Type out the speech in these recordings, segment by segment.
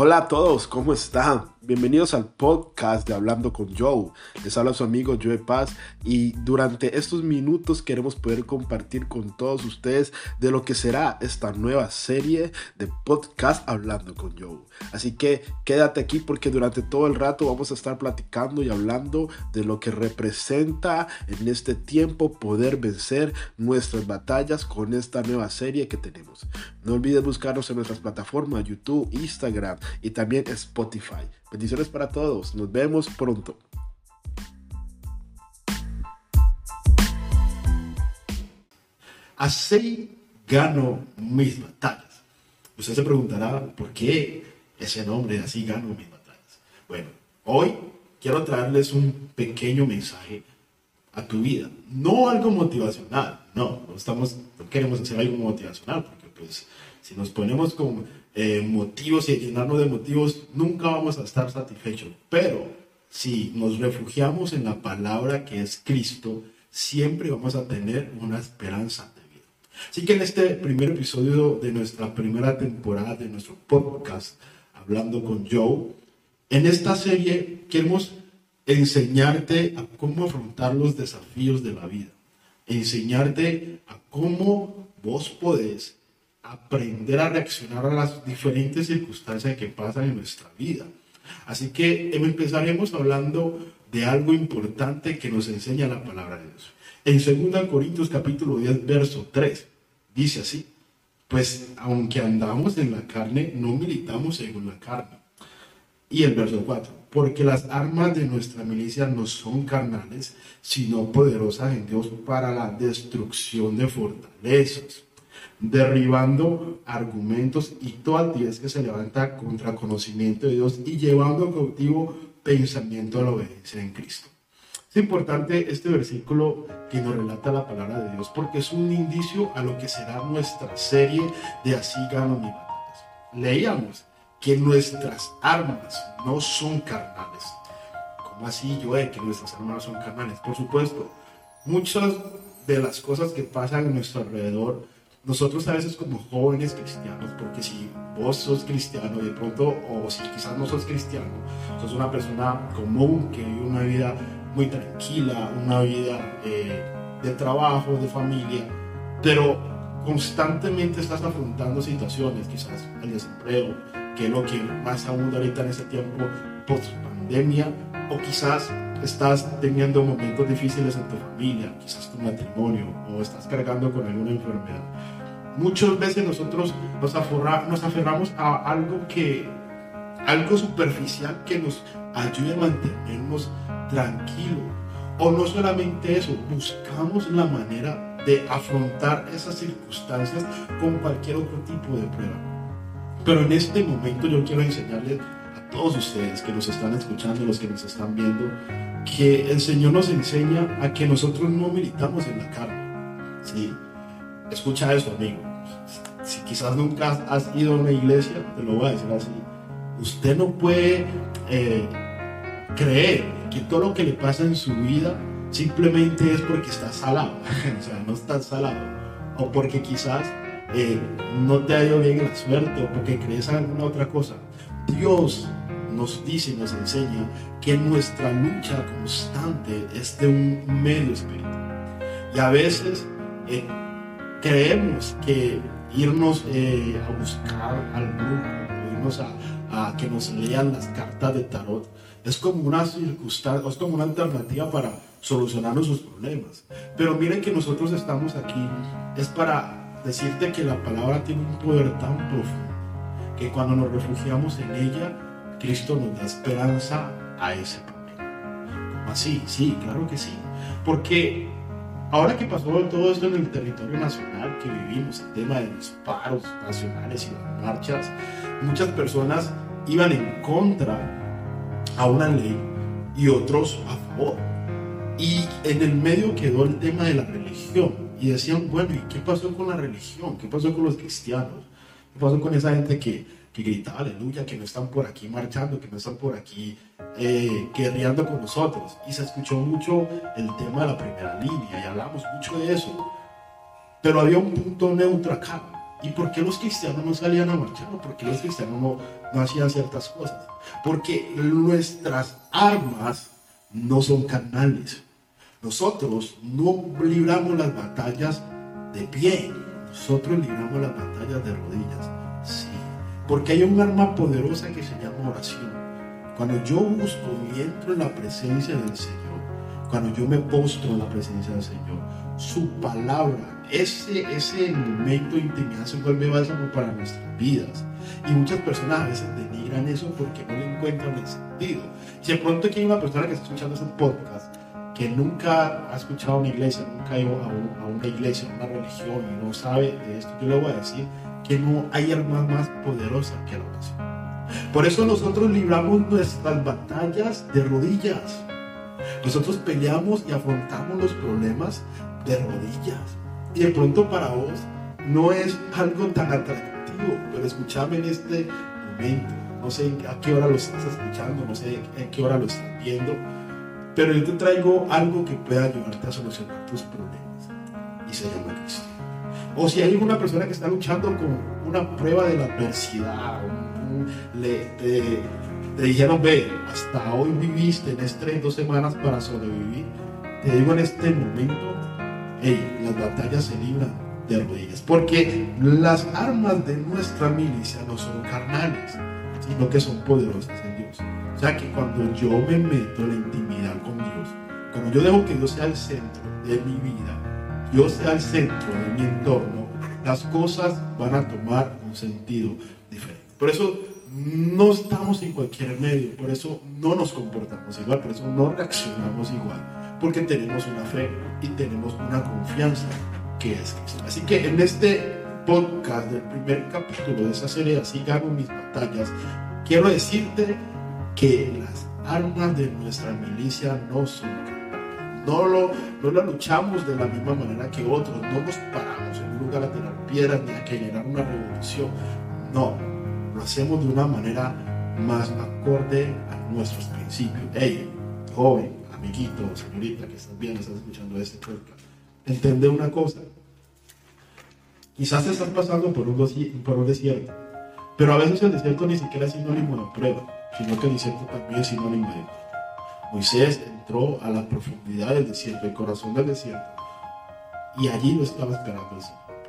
Hola a todos, ¿cómo están? Bienvenidos al podcast de Hablando con Joe. Les habla su amigo Joe Paz y durante estos minutos queremos poder compartir con todos ustedes de lo que será esta nueva serie de podcast Hablando con Joe. Así que quédate aquí porque durante todo el rato vamos a estar platicando y hablando de lo que representa en este tiempo poder vencer nuestras batallas con esta nueva serie que tenemos. No olvides buscarnos en nuestras plataformas YouTube, Instagram y también Spotify. Bendiciones para todos. Nos vemos pronto. Así gano mis batallas. Usted se preguntará por qué ese nombre, así gano mis batallas. Bueno, hoy quiero traerles un pequeño mensaje a tu vida. No algo motivacional, no, no, estamos, no queremos hacer algo motivacional, porque pues si nos ponemos con eh, motivos y llenarnos de motivos, nunca vamos a estar satisfechos. Pero si nos refugiamos en la palabra que es Cristo, siempre vamos a tener una esperanza de vida. Así que en este primer episodio de nuestra primera temporada de nuestro podcast, hablando con Joe, en esta serie queremos enseñarte a cómo afrontar los desafíos de la vida, enseñarte a cómo vos podés aprender a reaccionar a las diferentes circunstancias que pasan en nuestra vida. Así que empezaremos hablando de algo importante que nos enseña la palabra de Dios. En 2 Corintios capítulo 10, verso 3, dice así, pues aunque andamos en la carne, no militamos según la carne. Y el verso 4, porque las armas de nuestra milicia no son carnales, sino poderosas en Dios para la destrucción de fortalezas derribando argumentos y toda altivez que se levanta contra conocimiento de Dios y llevando cautivo pensamiento a la obediencia en Cristo. Es importante este versículo que nos relata la palabra de Dios porque es un indicio a lo que será nuestra serie de Así gano mi batallas. Leíamos que nuestras armas no son carnales. ¿Cómo así, yo que nuestras armas son carnales? Por supuesto, muchas de las cosas que pasan en nuestro alrededor nosotros a veces como jóvenes cristianos, porque si vos sos cristiano de pronto, o si quizás no sos cristiano, sos una persona común que vive una vida muy tranquila, una vida eh, de trabajo, de familia, pero constantemente estás afrontando situaciones, quizás el desempleo, que es lo que más abunda ahorita en ese tiempo post pandemia, o quizás estás teniendo momentos difíciles en tu familia, quizás tu matrimonio, o estás cargando con alguna enfermedad. Muchas veces nosotros nos, nos aferramos a algo que, algo superficial que nos ayude a mantenernos tranquilos. O no solamente eso, buscamos la manera de afrontar esas circunstancias con cualquier otro tipo de prueba. Pero en este momento yo quiero enseñarles todos ustedes que nos están escuchando, los que nos están viendo, que el Señor nos enseña a que nosotros no militamos en la carne. ¿sí? Escucha eso, amigo si quizás nunca has ido a una iglesia, te lo voy a decir así, usted no puede eh, creer que todo lo que le pasa en su vida simplemente es porque está salado, o sea, no está salado, o porque quizás eh, no te ha ido bien la suerte, o porque crees en alguna otra cosa. Dios nos dice, nos enseña que nuestra lucha constante es de un medio espiritual. Y a veces eh, creemos que irnos eh, a buscar al grupo, irnos a, que nos lean las cartas de tarot, es como una circunstancia, es como una alternativa para solucionar nuestros problemas. Pero miren que nosotros estamos aquí, es para decirte que la palabra tiene un poder tan profundo, que cuando nos refugiamos en ella, Cristo nos da esperanza a ese problema. ¿Cómo así? Sí, claro que sí. Porque Ahora que pasó todo esto en el territorio nacional que vivimos, el tema de los paros nacionales y las marchas, muchas personas iban en contra a una ley y otros a favor. Y en el medio quedó el tema de la religión. Y decían, bueno, ¿y qué pasó con la religión? ¿Qué pasó con los cristianos? ¿Qué pasó con esa gente que, que gritaba aleluya, que no están por aquí marchando, que no están por aquí eh, guerreando con nosotros. Y se escuchó mucho el tema de la primera línea y hablamos mucho de eso. Pero había un punto neutro acá. ¿Y por qué los cristianos no salían a marchar? ¿Por qué los cristianos no, hacían ciertas cosas? Porque nuestras armas no son carnales. Nosotros no libramos las batallas de pie, nosotros libramos las batallas de rodillas. Sí, porque hay un arma poderosa que se llama oración. Cuando yo busco y entro en la presencia del Señor, cuando yo me postro en la presencia del Señor, su palabra, ese, ese momento de intimidad se vuelve bálsamo para nuestras vidas. Y muchas personas a veces denigran eso porque no le encuentran el sentido. Si de pronto aquí hay una persona que está escuchando este podcast que nunca ha escuchado una iglesia, nunca ha ido a, una iglesia, a una religión y no sabe de esto, yo le voy a decir que no hay arma más poderosa que la oración. Por eso nosotros libramos nuestras batallas de rodillas. Nosotros peleamos y afrontamos los problemas de rodillas. Y de pronto para vos no es algo tan atractivo, pero escúchame en este momento. No sé a qué hora lo estás escuchando, no sé en qué hora lo estás viendo pero yo te traigo algo que pueda ayudarte a solucionar tus problemas. Y se llama. O si hay alguna persona que está luchando con una prueba de la adversidad, le, te, dijeron, ve, hasta hoy viviste en estas dos semanas para sobrevivir. Te digo en este momento, las batallas se libran de rodillas. Porque las armas de nuestra milicia no son carnales, sino que son poderosas en Dios. O sea que cuando yo me meto en la intimidad con Dios, cuando yo dejo que Dios sea el centro de mi vida, Dios sea el centro de mi entorno, las cosas van a tomar un sentido diferente. Por eso no estamos en cualquier medio, por eso no nos comportamos igual, por eso no reaccionamos igual, porque tenemos una fe y tenemos una confianza que es Cristo. Así que en este podcast del primer capítulo de esa serie, Así gano mis batallas, quiero decirte que las armas de nuestra milicia no son no lo, no lo luchamos de la misma manera que otros, no nos paramos en un lugar a tirar piedras ni a generar una revolución, no, lo hacemos de una manera más acorde a nuestros principios. Hey, joven, amiguito, señorita que estás viendo, estás escuchando este podcast, entiende una cosa, quizás estás pasando por un, por un desierto, pero a veces el desierto ni siquiera es sinónimo de prueba sino que el desierto también es sinónimo de Moisés entró a la profundidad del desierto, el corazón del desierto, y allí lo estaba esperando.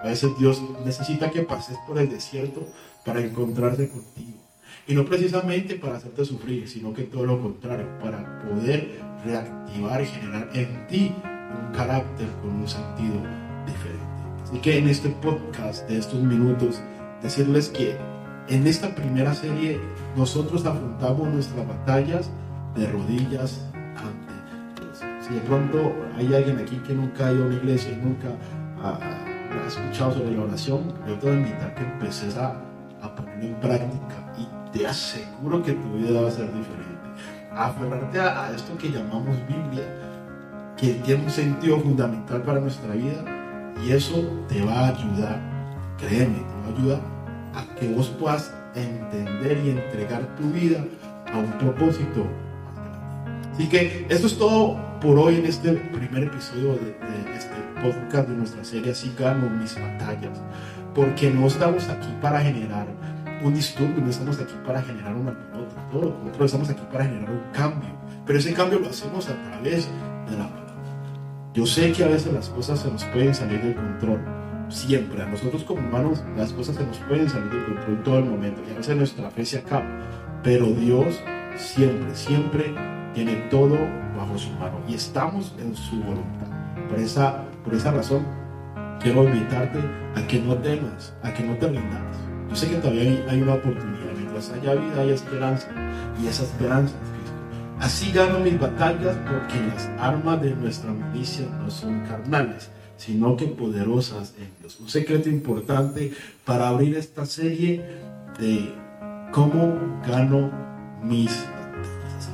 A veces Dios necesita que pases por el desierto para encontrarse contigo. Y no precisamente para hacerte sufrir, sino que todo lo contrario, para poder reactivar y generar en ti un carácter con un sentido diferente. Así que en este podcast de estos minutos, decirles que en esta primera serie nosotros afrontamos nuestras batallas de rodillas ante Dios. Si de pronto hay alguien aquí que nunca ha ido a una iglesia y nunca ha, escuchado sobre la oración, yo te voy a invitar que empeces a, a ponerlo en práctica y te aseguro que tu vida va a ser diferente. aferrarte a, a esto que llamamos Biblia, que tiene un sentido fundamental para nuestra vida y eso te va a ayudar, créeme, te va a ayudar a que vos puedas entender y entregar tu vida a un propósito Así que esto es todo por hoy en este primer episodio de, este podcast de nuestra serie Así gano mis batallas. Porque no estamos aquí para generar un disturbio, no estamos aquí para generar una pelota, todo lo contrario, estamos aquí para generar un cambio. Pero ese cambio lo hacemos a través de la palabra. Yo sé que a veces las cosas se nos pueden salir del control, siempre. A nosotros como humanos las cosas se nos pueden salir de control todo el momento y a veces nuestra fe se acaba. Pero Dios siempre, siempre tiene todo bajo su mano y estamos en su voluntad. Por esa, por esa razón quiero invitarte a que no temas, a que no te rindas. Yo sé que todavía hay, una oportunidad. Mientras haya vida hay esperanza y esa esperanza es Cristo. Así gano mis batallas porque las armas de nuestra milicia no son carnales sino que poderosas en Dios. Un secreto importante para abrir esta serie de cómo gano mis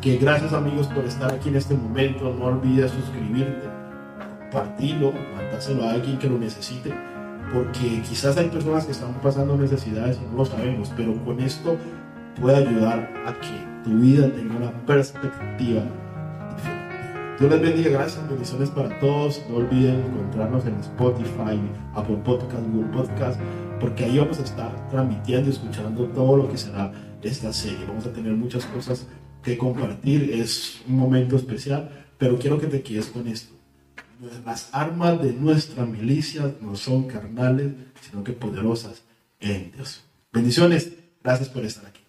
que gracias amigos por estar aquí en este momento. No olvides suscribirte, compartirlo, mandárselo a alguien que lo necesite, porque quizás hay personas que están pasando necesidades y no lo sabemos, pero con esto puede ayudar a que tu vida tenga una perspectiva diferente. Dios les bendiga, gracias, bendiciones para todos. No olviden encontrarnos en Spotify, Apple Podcast, Google Podcast, porque ahí vamos a estar transmitiendo y escuchando todo lo que será esta serie. Vamos a tener muchas cosas que compartir, es un momento especial, pero quiero que te quedes con esto. Las armas de nuestra milicia no son carnales, sino que poderosas en Dios. Bendiciones, gracias por estar aquí.